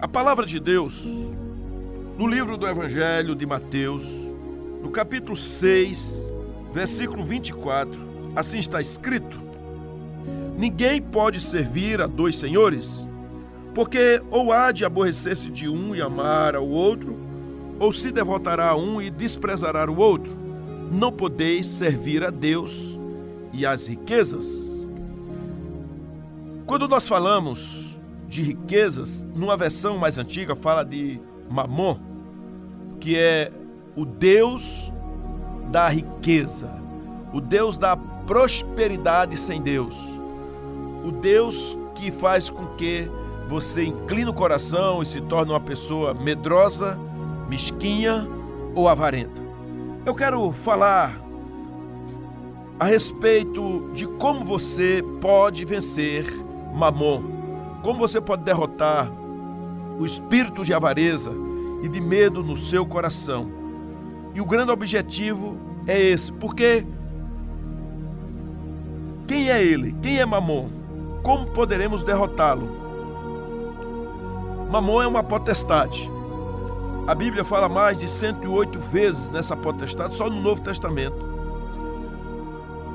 A palavra de Deus, no livro do Evangelho de Mateus, no capítulo 6, versículo 24, assim está escrito: Ninguém pode servir a dois senhores, porque ou há de aborrecer-se de um e amar ao outro, ou se devotará a um e desprezará o outro. Não podeis servir a Deus e às riquezas. Quando nós falamos de riquezas, numa versão mais antiga fala de Mamon, que é o Deus da riqueza, o Deus da prosperidade sem Deus, o Deus que faz com que você incline o coração e se torne uma pessoa medrosa, mesquinha ou avarenta. Eu quero falar a respeito de como você pode vencer Mamon como você pode derrotar o espírito de avareza e de medo no seu coração? E o grande objetivo é esse, porque quem é ele? Quem é Mamon? Como poderemos derrotá-lo? Mamon é uma potestade. A Bíblia fala mais de 108 vezes nessa potestade, só no Novo Testamento.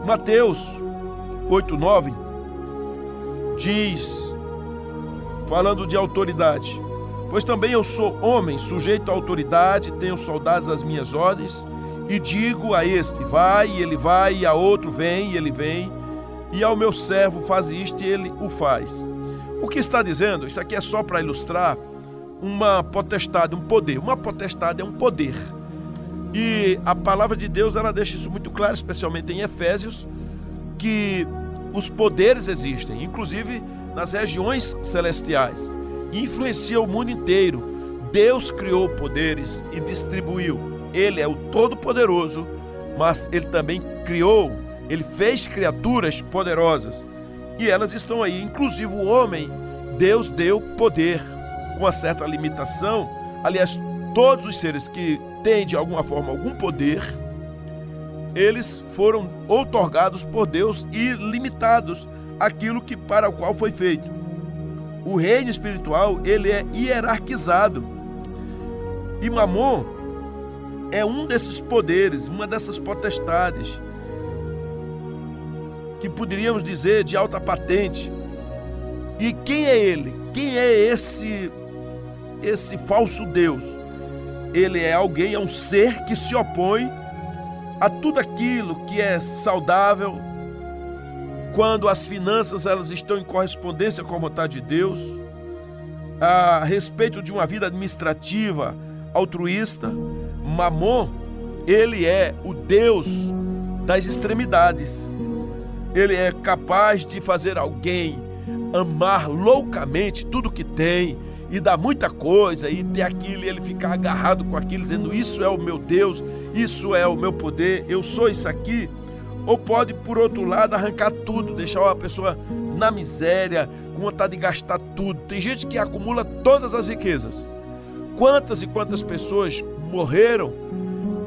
Mateus 8,9 diz falando de autoridade. Pois também eu sou homem, sujeito à autoridade, tenho soldados às minhas ordens, e digo a este: vai, e ele vai, e a outro: vem, e ele vem, e ao meu servo: faz isto, e ele o faz. O que está dizendo? Isso aqui é só para ilustrar uma potestade, um poder. Uma potestade é um poder. E a palavra de Deus ela deixa isso muito claro, especialmente em Efésios, que os poderes existem, inclusive nas regiões celestiais influencia o mundo inteiro. Deus criou poderes e distribuiu. Ele é o Todo-Poderoso, mas ele também criou, ele fez criaturas poderosas e elas estão aí. Inclusive o homem, Deus deu poder com uma certa limitação. Aliás, todos os seres que têm de alguma forma algum poder, eles foram outorgados por Deus e limitados aquilo que para o qual foi feito. O reino espiritual, ele é hierarquizado. E Mamon é um desses poderes, uma dessas potestades que poderíamos dizer de alta patente. E quem é ele? Quem é esse esse falso Deus? Ele é alguém, é um ser que se opõe a tudo aquilo que é saudável, quando as finanças elas estão em correspondência com a vontade de Deus, a respeito de uma vida administrativa altruísta, Mamon, ele é o Deus das extremidades. Ele é capaz de fazer alguém amar loucamente tudo que tem e dar muita coisa e ter aquilo e ele ficar agarrado com aquilo, dizendo: Isso é o meu Deus, isso é o meu poder, eu sou isso aqui. Ou pode, por outro lado, arrancar tudo, deixar a pessoa na miséria, com vontade de gastar tudo. Tem gente que acumula todas as riquezas. Quantas e quantas pessoas morreram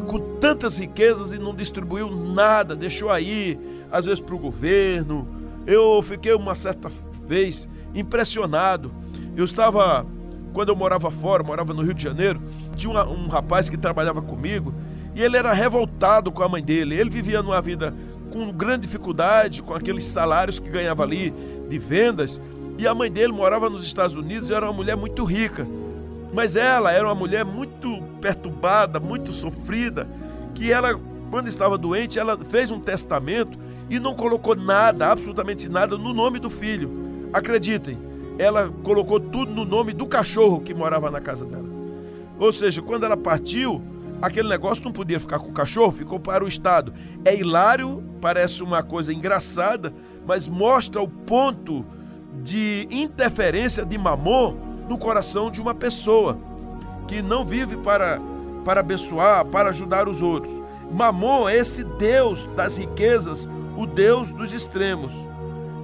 com tantas riquezas e não distribuiu nada, deixou aí, às vezes para o governo. Eu fiquei uma certa vez impressionado. Eu estava, quando eu morava fora, morava no Rio de Janeiro, tinha um, um rapaz que trabalhava comigo e ele era revoltado com a mãe dele. Ele vivia numa vida com grande dificuldade, com aqueles salários que ganhava ali de vendas. E a mãe dele morava nos Estados Unidos e era uma mulher muito rica. Mas ela era uma mulher muito perturbada, muito sofrida, que ela, quando estava doente, ela fez um testamento e não colocou nada, absolutamente nada, no nome do filho. Acreditem, ela colocou tudo no nome do cachorro que morava na casa dela. Ou seja, quando ela partiu, aquele negócio não podia ficar com o cachorro, ficou para o Estado. É hilário, parece uma coisa engraçada, mas mostra o ponto de interferência de mamon no coração de uma pessoa que não vive para, para abençoar, para ajudar os outros. Mamon é esse Deus das riquezas, o Deus dos extremos.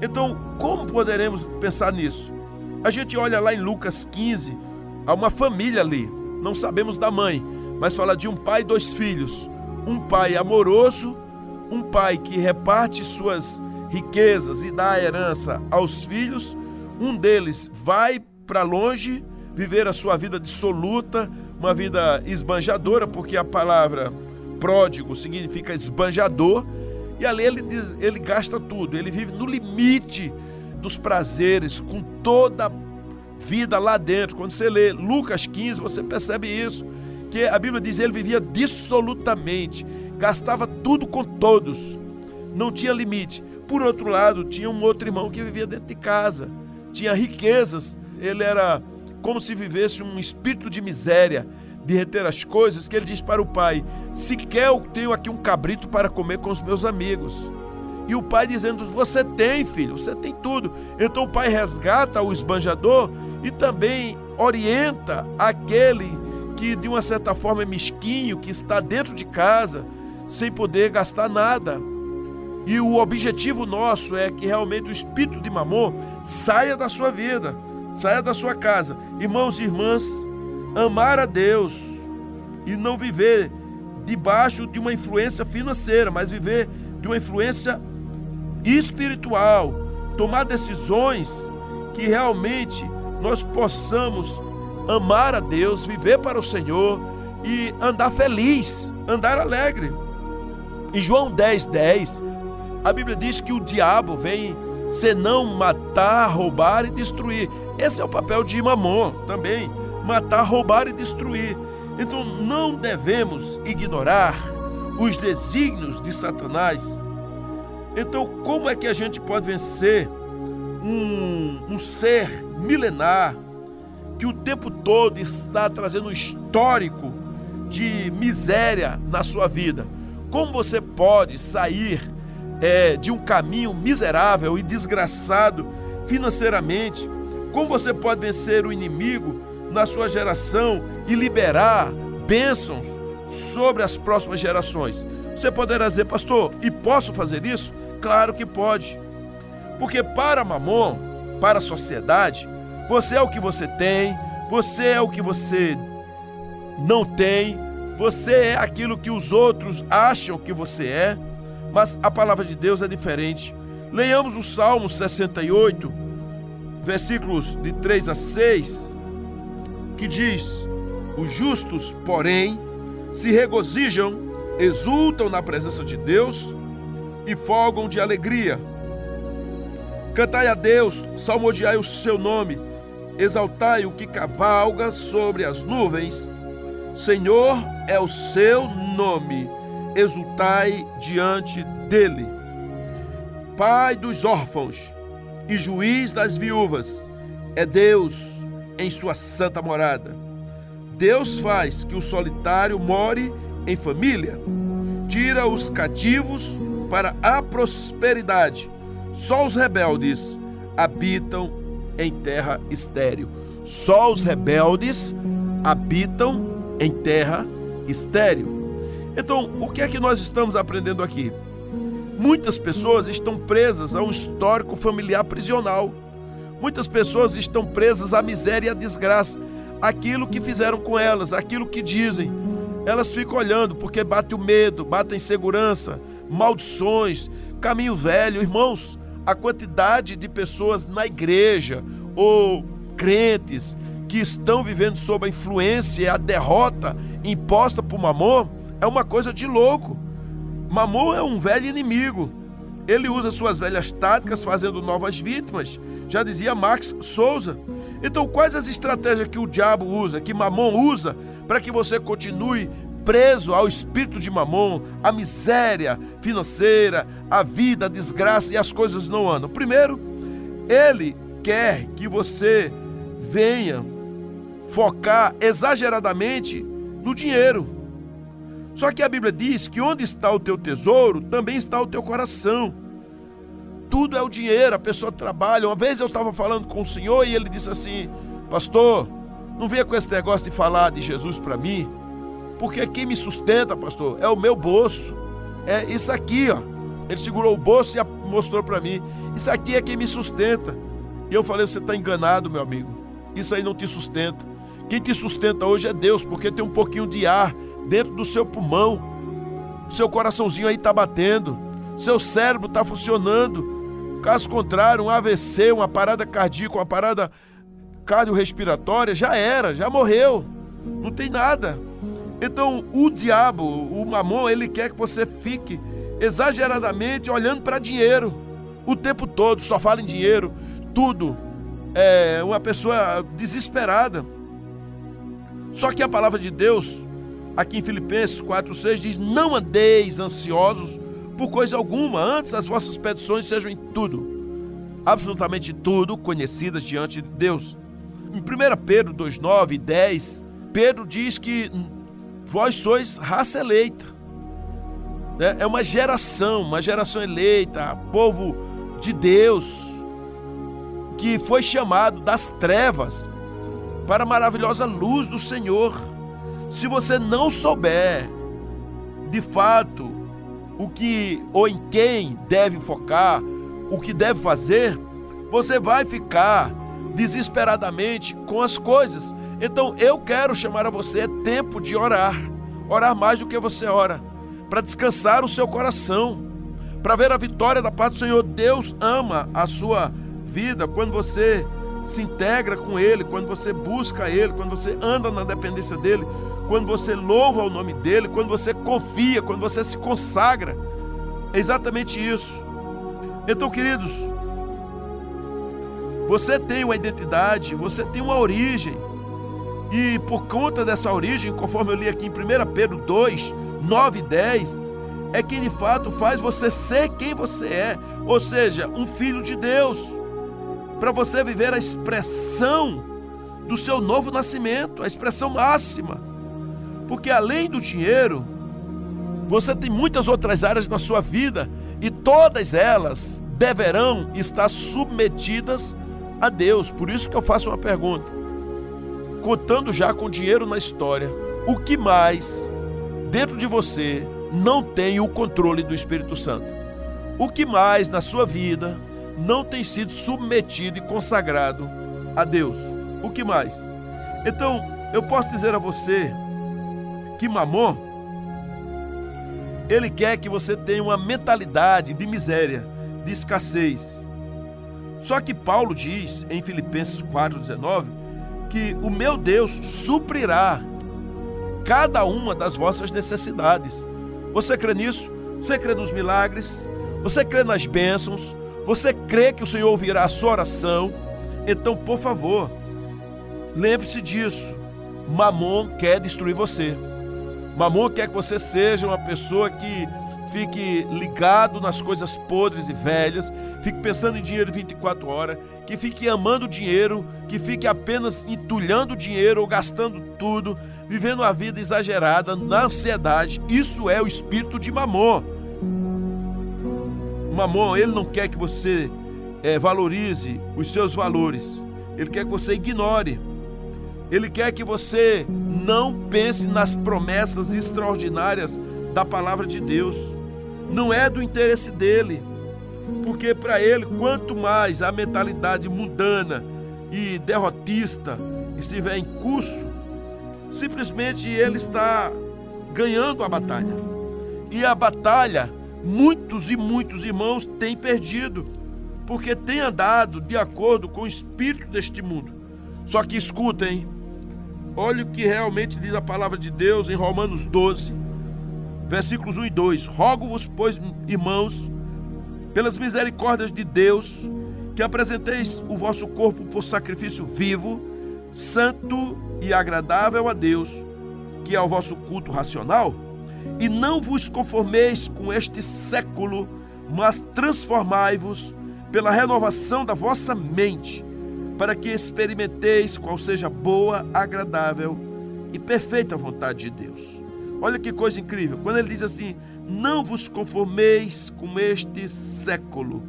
Então, como poderemos pensar nisso? A gente olha lá em Lucas 15, há uma família ali, não sabemos da mãe, mas fala de um pai e dois filhos. Um pai amoroso, um pai que reparte suas riquezas e dá a herança aos filhos. Um deles vai para longe, viver a sua vida dissoluta, uma vida esbanjadora, porque a palavra pródigo significa esbanjador, e ali ele, diz, ele gasta tudo, ele vive no limite dos prazeres, com toda a vida lá dentro. Quando você lê Lucas 15, você percebe isso, que a Bíblia diz que ele vivia dissolutamente, gastava tudo com todos, não tinha limite. Por outro lado, tinha um outro irmão que vivia dentro de casa, tinha riquezas, ele era como se vivesse um espírito de miséria, de reter as coisas, que ele diz para o pai: Sequer eu tenho aqui um cabrito para comer com os meus amigos. E o pai dizendo: Você tem, filho, você tem tudo. Então o pai resgata o esbanjador e também orienta aquele que de uma certa forma é mesquinho, que está dentro de casa, sem poder gastar nada. E o objetivo nosso é que realmente o espírito de mamon saia da sua vida saia da sua casa. Irmãos e irmãs, amar a Deus e não viver debaixo de uma influência financeira, mas viver de uma influência espiritual, tomar decisões que realmente nós possamos amar a Deus, viver para o Senhor e andar feliz, andar alegre. Em João 10, 10, a Bíblia diz que o diabo vem senão matar, roubar e destruir. Esse é o papel de Mamon também, matar, roubar e destruir. Então não devemos ignorar os desígnios de Satanás. Então, como é que a gente pode vencer um, um ser milenar que o tempo todo está trazendo um histórico de miséria na sua vida? Como você pode sair é, de um caminho miserável e desgraçado financeiramente? Como você pode vencer o inimigo na sua geração e liberar bênçãos sobre as próximas gerações? Você poderá dizer, pastor, e posso fazer isso? Claro que pode. Porque para Mamon, para a sociedade, você é o que você tem, você é o que você não tem, você é aquilo que os outros acham que você é, mas a palavra de Deus é diferente. Leiamos o Salmo 68, versículos de 3 a 6, que diz: Os justos, porém, se regozijam, exultam na presença de Deus e folgam de alegria. Cantai a Deus, salmodiai o seu nome, exaltai o que cavalga sobre as nuvens. Senhor é o seu nome, exultai diante dele. Pai dos órfãos, e juiz das viúvas, é Deus em sua santa morada. Deus faz que o solitário more em família, tira os cativos para a prosperidade. Só os rebeldes habitam em terra estéril. Só os rebeldes habitam em terra estéril. Então, o que é que nós estamos aprendendo aqui? Muitas pessoas estão presas a um histórico familiar prisional. Muitas pessoas estão presas à miséria e à desgraça. Aquilo que fizeram com elas, aquilo que dizem. Elas ficam olhando porque bate o medo, bate a insegurança, maldições, caminho velho. Irmãos, a quantidade de pessoas na igreja ou crentes que estão vivendo sob a influência e a derrota imposta por Mamon é uma coisa de louco. Mamon é um velho inimigo. Ele usa suas velhas táticas fazendo novas vítimas. Já dizia Max Souza. Então, quais as estratégias que o diabo usa, que Mamon usa, para que você continue preso ao espírito de Mamon, à miséria financeira, à vida, à desgraça e as coisas não andam? Primeiro, ele quer que você venha focar exageradamente no dinheiro. Só que a Bíblia diz que onde está o teu tesouro, também está o teu coração. Tudo é o dinheiro, a pessoa trabalha. Uma vez eu estava falando com o Senhor e ele disse assim: Pastor, não venha com esse negócio de falar de Jesus para mim, porque quem me sustenta, pastor, é o meu bolso. É isso aqui, ó. Ele segurou o bolso e mostrou para mim: Isso aqui é quem me sustenta. E eu falei: Você está enganado, meu amigo. Isso aí não te sustenta. Quem te sustenta hoje é Deus, porque tem um pouquinho de ar dentro do seu pulmão. Seu coraçãozinho aí está batendo, seu cérebro está funcionando. Caso contrário, um AVC, uma parada cardíaca, uma parada cardiorrespiratória, já era, já morreu. Não tem nada. Então, o diabo, o mamon, ele quer que você fique exageradamente olhando para dinheiro o tempo todo, só fala em dinheiro, tudo. É uma pessoa desesperada. Só que a palavra de Deus, aqui em Filipenses 4:6 diz: "Não andeis ansiosos por coisa alguma, antes as vossas petições sejam em tudo, absolutamente tudo, conhecidas diante de Deus." Em 1 Pedro 2:9 e 10, Pedro diz que vós sois raça eleita. Né? É uma geração, uma geração eleita, povo de Deus, que foi chamado das trevas para a maravilhosa luz do Senhor. Se você não souber, de fato, o que ou em quem deve focar, o que deve fazer, você vai ficar desesperadamente com as coisas então eu quero chamar a você, é tempo de orar. Orar mais do que você ora, para descansar o seu coração, para ver a vitória da parte do Senhor. Deus ama a sua vida quando você se integra com Ele, quando você busca Ele, quando você anda na dependência dEle, quando você louva o nome dEle, quando você confia, quando você se consagra. É exatamente isso. Então, queridos, você tem uma identidade, você tem uma origem. E por conta dessa origem, conforme eu li aqui em 1 Pedro 2, 9 e 10, é que de fato faz você ser quem você é, ou seja, um filho de Deus, para você viver a expressão do seu novo nascimento, a expressão máxima. Porque além do dinheiro, você tem muitas outras áreas na sua vida e todas elas deverão estar submetidas a Deus. Por isso que eu faço uma pergunta contando já com dinheiro na história, o que mais dentro de você não tem o controle do Espírito Santo? O que mais na sua vida não tem sido submetido e consagrado a Deus? O que mais? Então, eu posso dizer a você que Mamon ele quer que você tenha uma mentalidade de miséria, de escassez. Só que Paulo diz em Filipenses 4:19 que o meu Deus suprirá cada uma das vossas necessidades. Você crê nisso? Você crê nos milagres? Você crê nas bênçãos? Você crê que o Senhor ouvirá a sua oração? Então, por favor, lembre-se disso. Mamon quer destruir você. Mamon quer que você seja uma pessoa que fique ligado nas coisas podres e velhas, fique pensando em dinheiro 24 horas, que fique amando dinheiro, que fique apenas entulhando dinheiro ou gastando tudo, vivendo uma vida exagerada na ansiedade. Isso é o espírito de Mamon. Mamon, ele não quer que você é, valorize os seus valores, ele quer que você ignore. Ele quer que você não pense nas promessas extraordinárias da palavra de Deus. Não é do interesse dele. Porque para ele, quanto mais a mentalidade mundana e derrotista estiver em curso, simplesmente ele está ganhando a batalha. E a batalha, muitos e muitos irmãos têm perdido, porque têm andado de acordo com o espírito deste mundo. Só que escutem, olha o que realmente diz a palavra de Deus em Romanos 12, versículos 1 e 2: Rogo-vos, pois, irmãos, pelas misericórdias de Deus, que apresenteis o vosso corpo por sacrifício vivo, santo e agradável a Deus, que é o vosso culto racional, e não vos conformeis com este século, mas transformai-vos pela renovação da vossa mente, para que experimenteis qual seja boa, agradável e perfeita vontade de Deus. Olha que coisa incrível. Quando ele diz assim: não vos conformeis com este século.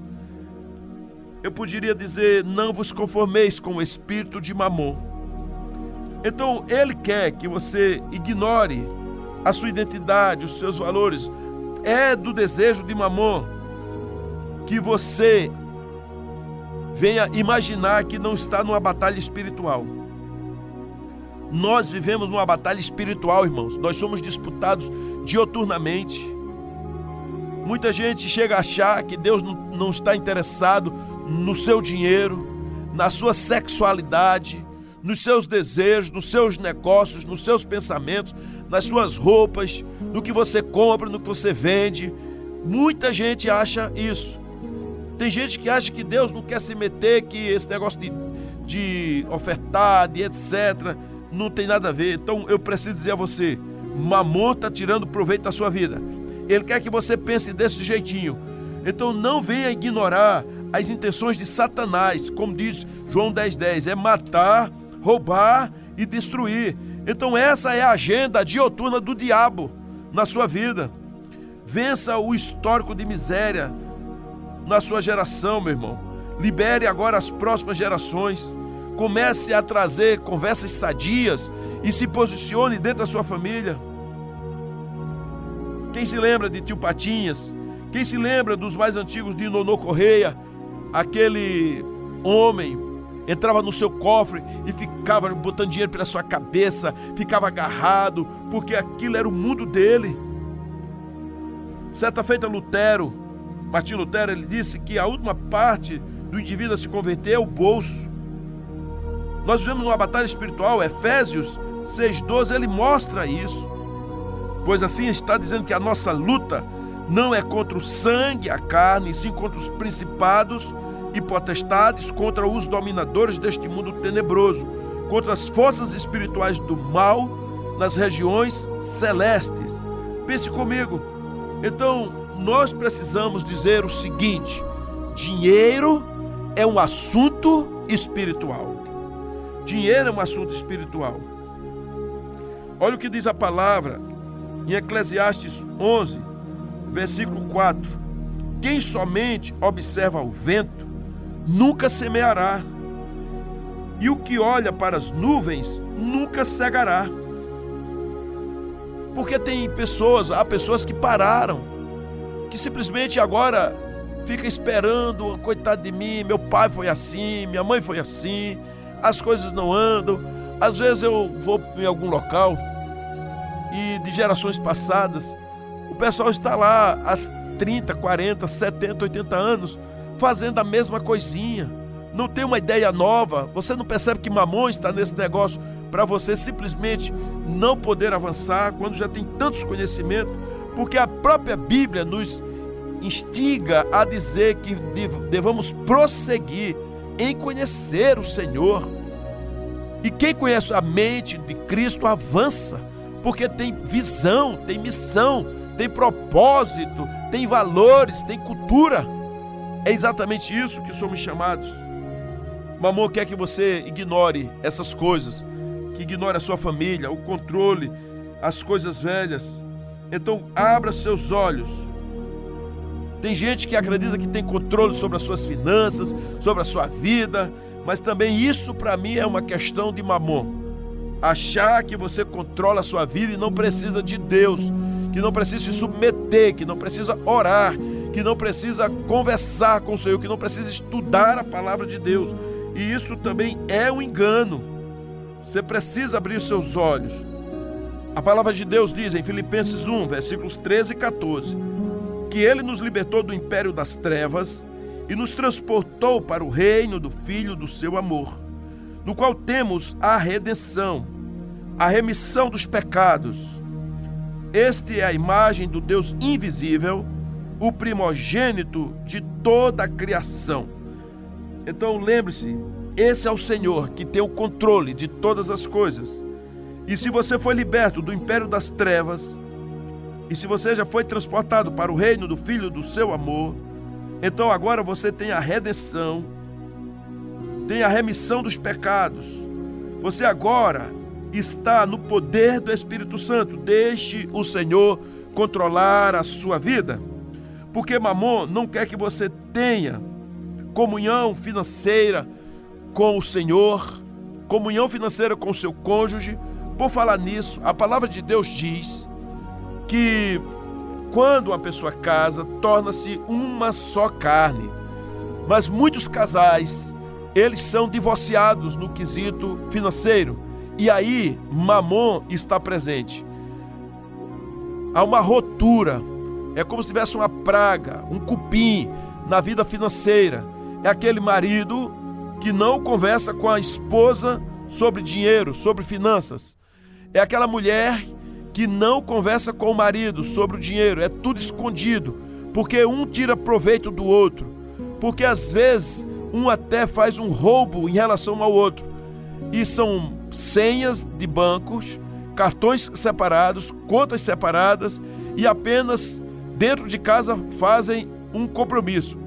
Eu poderia dizer: não vos conformeis com o espírito de Mamon. Então, ele quer que você ignore a sua identidade, os seus valores. É do desejo de Mamon que você venha imaginar que não está numa batalha espiritual. Nós vivemos uma batalha espiritual, irmãos. Nós somos disputados dioturnamente. Muita gente chega a achar que Deus não está interessado no seu dinheiro, na sua sexualidade, nos seus desejos, nos seus negócios, nos seus pensamentos, nas suas roupas, no que você compra, no que você vende. Muita gente acha isso. Tem gente que acha que Deus não quer se meter, que esse negócio de, de ofertar, de etc., não tem nada a ver. Então eu preciso dizer a você: Mamon está tirando proveito da sua vida. Ele quer que você pense desse jeitinho. Então não venha ignorar as intenções de Satanás, como diz João 10,10: 10, é matar, roubar e destruir. Então, essa é a agenda dioturna do diabo na sua vida. Vença o histórico de miséria na sua geração, meu irmão. Libere agora as próximas gerações. Comece a trazer conversas sadias e se posicione dentro da sua família. Quem se lembra de tio Patinhas? Quem se lembra dos mais antigos de Nonô Correia? Aquele homem entrava no seu cofre e ficava botando dinheiro pela sua cabeça, ficava agarrado, porque aquilo era o mundo dele. Certa feita, Lutero, Martinho Lutero, ele disse que a última parte do indivíduo a se converter é o bolso. Nós vivemos uma batalha espiritual, Efésios 6,12, ele mostra isso. Pois assim está dizendo que a nossa luta não é contra o sangue, a carne, sim contra os principados e potestades, contra os dominadores deste mundo tenebroso, contra as forças espirituais do mal nas regiões celestes. Pense comigo. Então, nós precisamos dizer o seguinte: dinheiro é um assunto espiritual. Dinheiro é um assunto espiritual. Olha o que diz a palavra em Eclesiastes 11, versículo 4. Quem somente observa o vento nunca semeará, e o que olha para as nuvens nunca cegará. Porque tem pessoas, há pessoas que pararam, que simplesmente agora fica esperando, coitado de mim, meu pai foi assim, minha mãe foi assim, as coisas não andam. Às vezes eu vou em algum local e de gerações passadas, o pessoal está lá há 30, 40, 70, 80 anos fazendo a mesma coisinha. Não tem uma ideia nova. Você não percebe que mamão está nesse negócio para você simplesmente não poder avançar quando já tem tantos conhecimentos, porque a própria Bíblia nos instiga a dizer que devamos prosseguir em conhecer o Senhor. E quem conhece a mente de Cristo avança, porque tem visão, tem missão, tem propósito, tem valores, tem cultura. É exatamente isso que somos chamados. Mamô quer que você ignore essas coisas, que ignore a sua família, o controle, as coisas velhas. Então, abra seus olhos. Tem gente que acredita que tem controle sobre as suas finanças, sobre a sua vida, mas também isso para mim é uma questão de mamon. Achar que você controla a sua vida e não precisa de Deus, que não precisa se submeter, que não precisa orar, que não precisa conversar com o Senhor, que não precisa estudar a palavra de Deus. E isso também é um engano. Você precisa abrir seus olhos. A palavra de Deus diz em Filipenses 1, versículos 13 e 14, que ele nos libertou do império das trevas e nos transportou para o reino do Filho do seu amor, no qual temos a redenção, a remissão dos pecados. Este é a imagem do Deus invisível o primogênito de toda a criação. Então lembre-se, esse é o Senhor que tem o controle de todas as coisas. E se você foi liberto do império das trevas, e se você já foi transportado para o reino do Filho do seu amor, então agora você tem a redenção, tem a remissão dos pecados. Você agora está no poder do Espírito Santo. Deixe o Senhor controlar a sua vida. Porque Mamon não quer que você tenha comunhão financeira com o Senhor, comunhão financeira com o seu cônjuge. Por falar nisso, a palavra de Deus diz que quando uma pessoa casa, torna-se uma só carne. Mas muitos casais, eles são divorciados no quesito financeiro. E aí, Mamon está presente. Há uma rotura é como se tivesse uma praga, um cupim na vida financeira. É aquele marido que não conversa com a esposa sobre dinheiro, sobre finanças. É aquela mulher que não conversa com o marido sobre o dinheiro, é tudo escondido, porque um tira proveito do outro, porque às vezes um até faz um roubo em relação ao outro. E são senhas de bancos, cartões separados, contas separadas e apenas dentro de casa fazem um compromisso.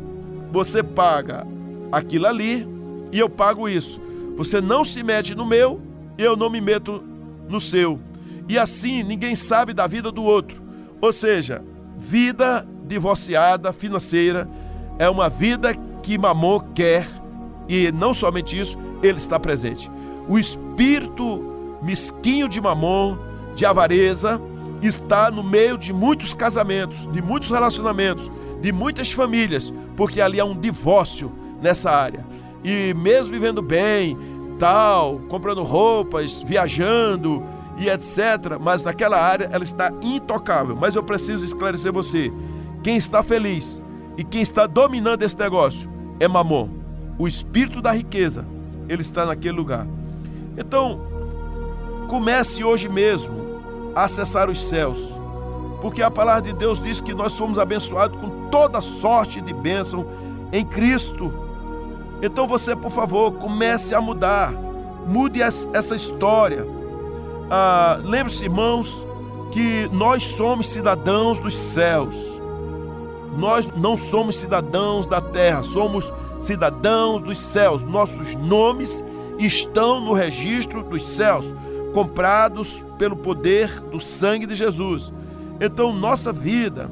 Você paga aquilo ali e eu pago isso. Você não se mete no meu, eu não me meto no seu e assim ninguém sabe da vida do outro. Ou seja, vida divorciada financeira é uma vida que Mamon quer e não somente isso, ele está presente. O espírito mesquinho de Mamon, de avareza, está no meio de muitos casamentos, de muitos relacionamentos, de muitas famílias, porque ali há um divórcio nessa área. E mesmo vivendo bem, tal, comprando roupas, viajando, e etc. Mas naquela área ela está intocável. Mas eu preciso esclarecer você: quem está feliz e quem está dominando esse negócio é Mamon, o espírito da riqueza. Ele está naquele lugar. Então, comece hoje mesmo a acessar os céus, porque a palavra de Deus diz que nós fomos abençoados com toda sorte de bênção em Cristo. Então você, por favor, comece a mudar, mude essa história ah, lembre-se, irmãos, que nós somos cidadãos dos céus. Nós não somos cidadãos da terra, somos cidadãos dos céus. Nossos nomes estão no registro dos céus, comprados pelo poder do sangue de Jesus. Então, nossa vida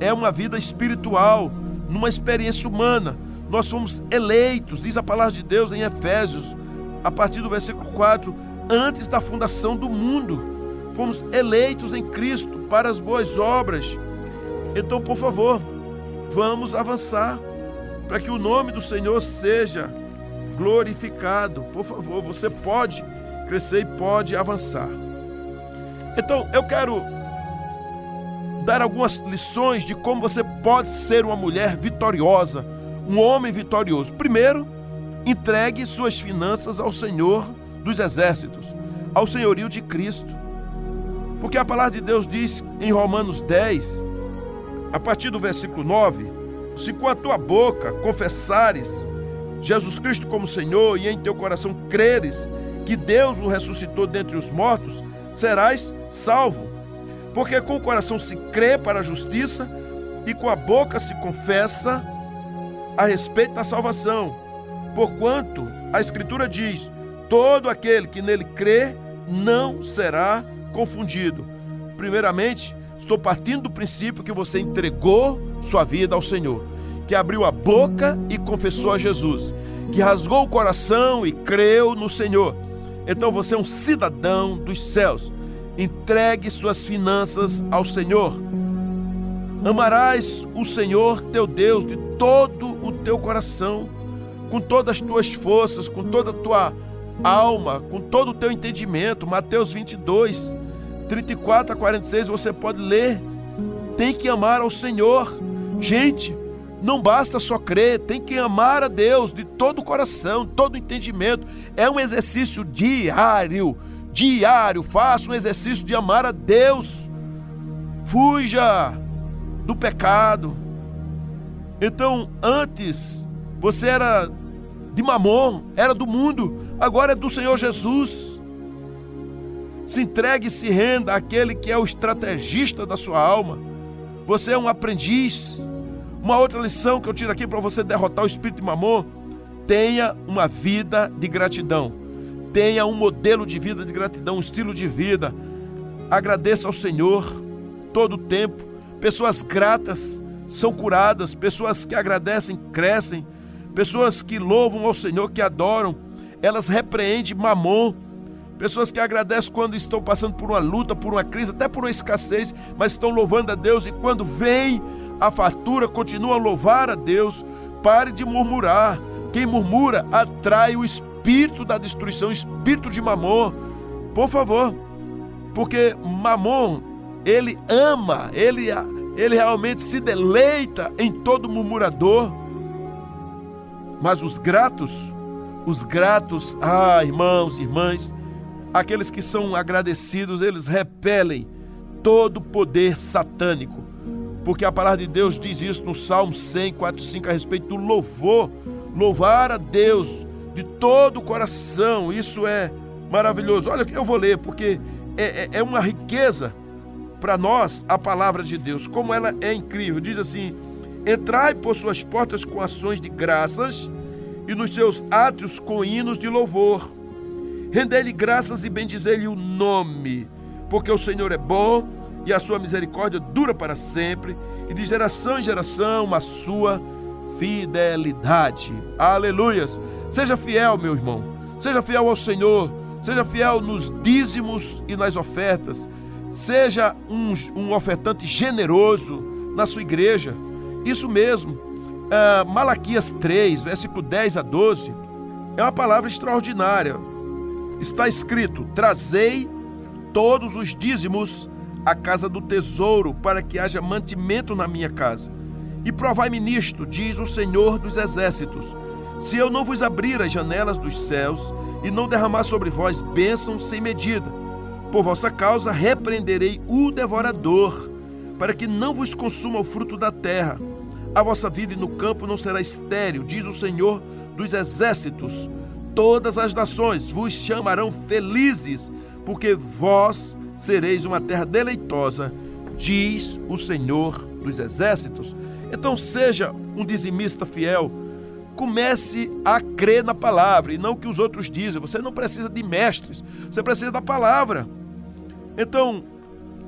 é uma vida espiritual, numa experiência humana. Nós fomos eleitos, diz a palavra de Deus em Efésios, a partir do versículo 4 antes da fundação do mundo. Fomos eleitos em Cristo para as boas obras. Então, por favor, vamos avançar para que o nome do Senhor seja glorificado. Por favor, você pode crescer e pode avançar. Então, eu quero dar algumas lições de como você pode ser uma mulher vitoriosa, um homem vitorioso. Primeiro, entregue suas finanças ao Senhor dos exércitos, ao senhorio de Cristo. Porque a palavra de Deus diz em Romanos 10, a partir do versículo 9: Se com a tua boca confessares Jesus Cristo como Senhor e em teu coração creres que Deus o ressuscitou dentre os mortos, serás salvo. Porque com o coração se crê para a justiça e com a boca se confessa a respeito da salvação. Porquanto a Escritura diz: Todo aquele que nele crê não será confundido. Primeiramente, estou partindo do princípio que você entregou sua vida ao Senhor, que abriu a boca e confessou a Jesus, que rasgou o coração e creu no Senhor. Então você é um cidadão dos céus. Entregue suas finanças ao Senhor. Amarás o Senhor teu Deus de todo o teu coração, com todas as tuas forças, com toda a tua alma, com todo o teu entendimento. Mateus 22, 34 a 46, você pode ler. Tem que amar ao Senhor. Gente, não basta só crer, tem que amar a Deus de todo o coração, todo o entendimento. É um exercício diário. Diário, faça um exercício de amar a Deus. Fuja do pecado. Então, antes você era de mamon, era do mundo agora é do Senhor Jesus. Se entregue e se renda àquele que é o estrategista da sua alma. Você é um aprendiz. Uma outra lição que eu tiro aqui para você derrotar o espírito de mamon: tenha uma vida de gratidão. Tenha um modelo de vida de gratidão, um estilo de vida. Agradeça ao Senhor todo o tempo. Pessoas gratas são curadas, pessoas que agradecem crescem, pessoas que louvam ao Senhor, que adoram, elas repreendem mamon. Pessoas que agradecem quando estão passando por uma luta, por uma crise, até por uma escassez, mas estão louvando a Deus e quando vem a fartura, continuam a louvar a Deus. Pare de murmurar. Quem murmura atrai o espírito da destruição, o espírito de mamon. Por favor, porque mamon, ele ama, ele, ele realmente se deleita em todo murmurador. Mas os gratos Os gratos, ah, irmãos, irmãs, aqueles que são agradecidos, eles repelem todo poder satânico. Porque a palavra de Deus diz isso no Salmo 100, 4, 5, a respeito do louvor. Louvar a Deus de todo o coração, isso é maravilhoso. Olha, eu vou ler, porque é, é, é uma riqueza para nós a palavra de Deus, como ela é incrível. Diz assim: Entrai por suas portas com ações de graças e nos seus átrios com hinos de louvor. Rendei-lhe graças e bendizei-lhe o nome, porque o Senhor é bom e a sua misericórdia dura para sempre, e de geração em geração a sua fidelidade. Aleluias! Seja fiel, meu irmão. Seja fiel ao Senhor. Seja fiel nos dízimos e nas ofertas. Seja um, um ofertante generoso na sua igreja. Isso mesmo. Uh, Malaquias 3, versículo 10 a 12, é uma palavra extraordinária. Está escrito: Trazei todos os dízimos à casa do tesouro, para que haja mantimento na minha casa. E provai-me nisto, diz o Senhor dos Exércitos: se eu não vos abrir as janelas dos céus e não derramar sobre vós bênçãos sem medida, por vossa causa repreenderei o devorador, para que não vos consuma o fruto da terra. A vossa vida no campo não será estéril, diz o Senhor dos exércitos. Todas as nações vos chamarão felizes, porque vós sereis uma terra deleitosa, diz o Senhor dos exércitos. Então seja um dizimista fiel. Comece a crer na palavra e não o que os outros dizem. Você não precisa de mestres, você precisa da palavra. Então,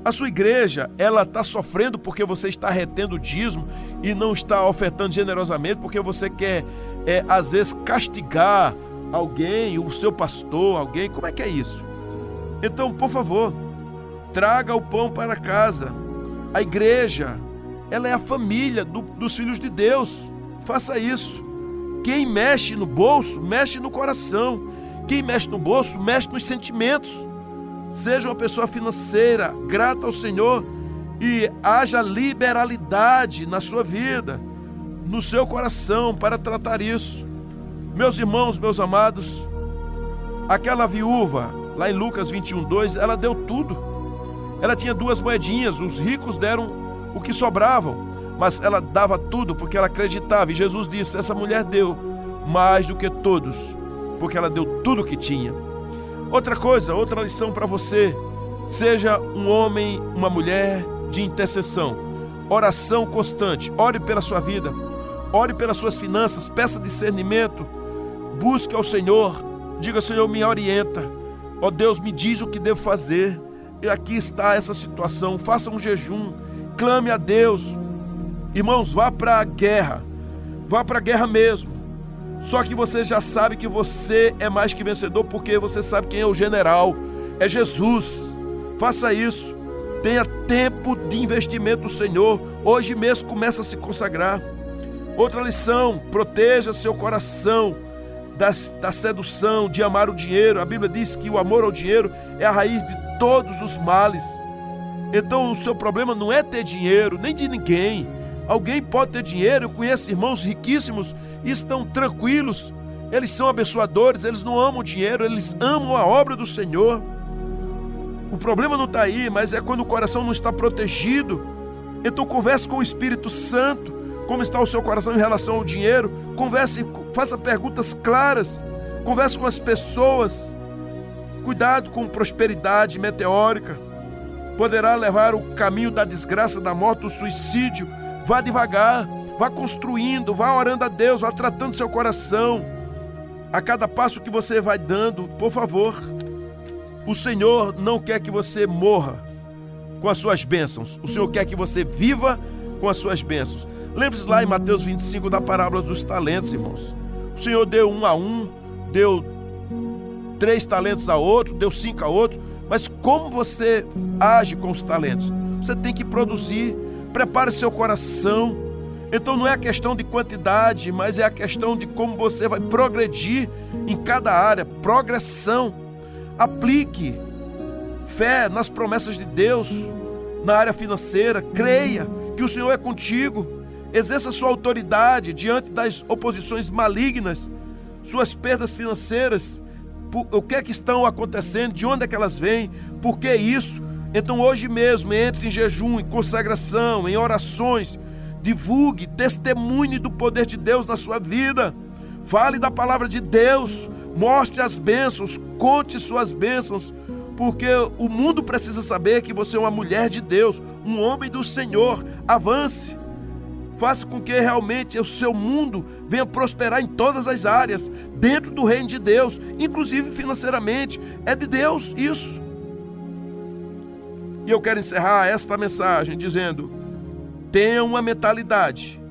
a sua igreja, ela está sofrendo porque você está retendo o dízimo e não está ofertando generosamente porque você quer, é, às vezes, castigar alguém, o seu pastor, alguém. Como é que é isso? Então, por favor, traga o pão para casa. A igreja, ela é a família do, dos filhos de Deus. Faça isso. Quem mexe no bolso, mexe no coração. Quem mexe no bolso, mexe nos sentimentos. Seja uma pessoa financeira, grata ao Senhor e haja liberalidade na sua vida, no seu coração para tratar isso. Meus irmãos, meus amados, aquela viúva, lá em Lucas 21, 2, ela deu tudo. Ela tinha duas moedinhas, os ricos deram o que sobravam, mas ela dava tudo porque ela acreditava. E Jesus disse: essa mulher deu mais do que todos, porque ela deu tudo o que tinha. Outra coisa, outra lição para você: seja um homem, uma mulher de intercessão, oração constante. Ore pela sua vida, ore pelas suas finanças, peça discernimento, busque ao Senhor, diga: Senhor, me orienta. Ó oh, Deus, me diz o que devo fazer. E aqui está essa situação. Faça um jejum, clame a Deus. Irmãos, vá para a guerra, vá para a guerra mesmo. Só que você já sabe que você é mais que vencedor porque você sabe quem é o general. É Jesus. Faça isso. Tenha tempo de investimento no Senhor. Hoje mesmo começa a se consagrar. Outra lição: proteja seu coração da sedução, de amar o dinheiro. A Bíblia diz que o amor ao dinheiro é a raiz de todos os males. Então o seu problema não é ter dinheiro, nem de ninguém. Alguém pode ter dinheiro, eu conheço irmãos riquíssimos e estão tranquilos. Eles são abençoadores, eles não amam o dinheiro, eles amam a obra do Senhor. O problema não está aí, mas é quando o coração não está protegido. Então converse com o Espírito Santo, como está o seu coração em relação ao dinheiro. Converse, faça perguntas claras. Converse com as pessoas. Cuidado com prosperidade meteórica. Poderá levar o caminho da desgraça, da morte, do suicídio. Vá devagar Vá construindo, vá orando a Deus, vá tratando seu coração. A cada passo que você vai dando, por favor, o Senhor não quer que você morra com as suas bênçãos. O Senhor quer que você viva com as suas bênçãos. Lembre-se lá em Mateus 25 da parábola dos talentos, irmãos. O Senhor deu um a um, deu três talentos a outro, deu cinco a outro. Mas como você age com os talentos? Você tem que produzir. Prepare seu coração então não é a questão de quantidade, mas é a questão de como você vai progredir em cada área progressão. Aplique fé nas promessas de Deus na área financeira, creia que o Senhor é contigo, exerça sua autoridade diante das oposições malignas suas perdas financeiras, o que é que estão acontecendo, de onde é que elas vêm, por que isso. Então hoje mesmo entre em jejum, em consagração, em orações, divulgue, testemunhe do poder de Deus na sua vida. Fale da palavra de Deus, mostre as bênçãos, conte suas bênçãos, porque o mundo precisa saber que você é uma mulher de Deus, um homem do Senhor. Avance. Faça com que realmente o seu mundo venha prosperar em todas as áreas, dentro do reino de Deus, inclusive financeiramente. É de Deus isso. E eu quero encerrar esta mensagem dizendo: tenha uma mentalidade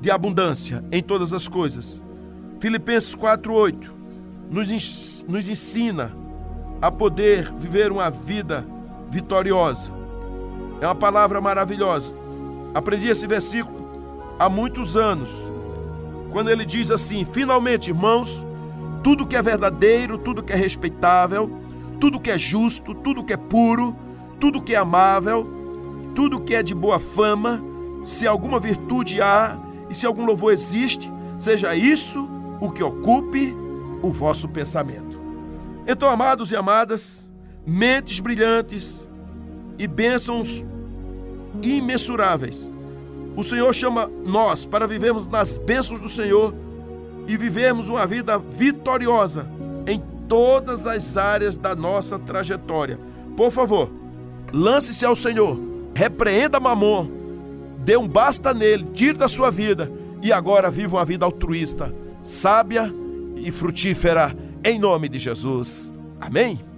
de abundância em todas as coisas. Filipenses 4:8 nos, ensina a poder viver uma vida vitoriosa. É uma palavra maravilhosa. Aprendi esse versículo há muitos anos, quando ele diz assim: finalmente, irmãos, tudo que é verdadeiro, tudo que é respeitável, tudo que é justo, tudo que é puro, tudo que é amável, tudo que é de boa fama, se alguma virtude há e se algum louvor existe, seja isso o que ocupe o vosso pensamento. Então, amados e amadas, mentes brilhantes e bênçãos imensuráveis. O Senhor chama nós para vivermos nas bênçãos do Senhor e vivermos uma vida vitoriosa em todas as áreas da nossa trajetória. Por favor, lance-se ao Senhor, repreenda Mamon, dê um basta nele, tire da sua vida e agora viva uma vida altruísta sábia e frutífera, em nome de Jesus. Amém?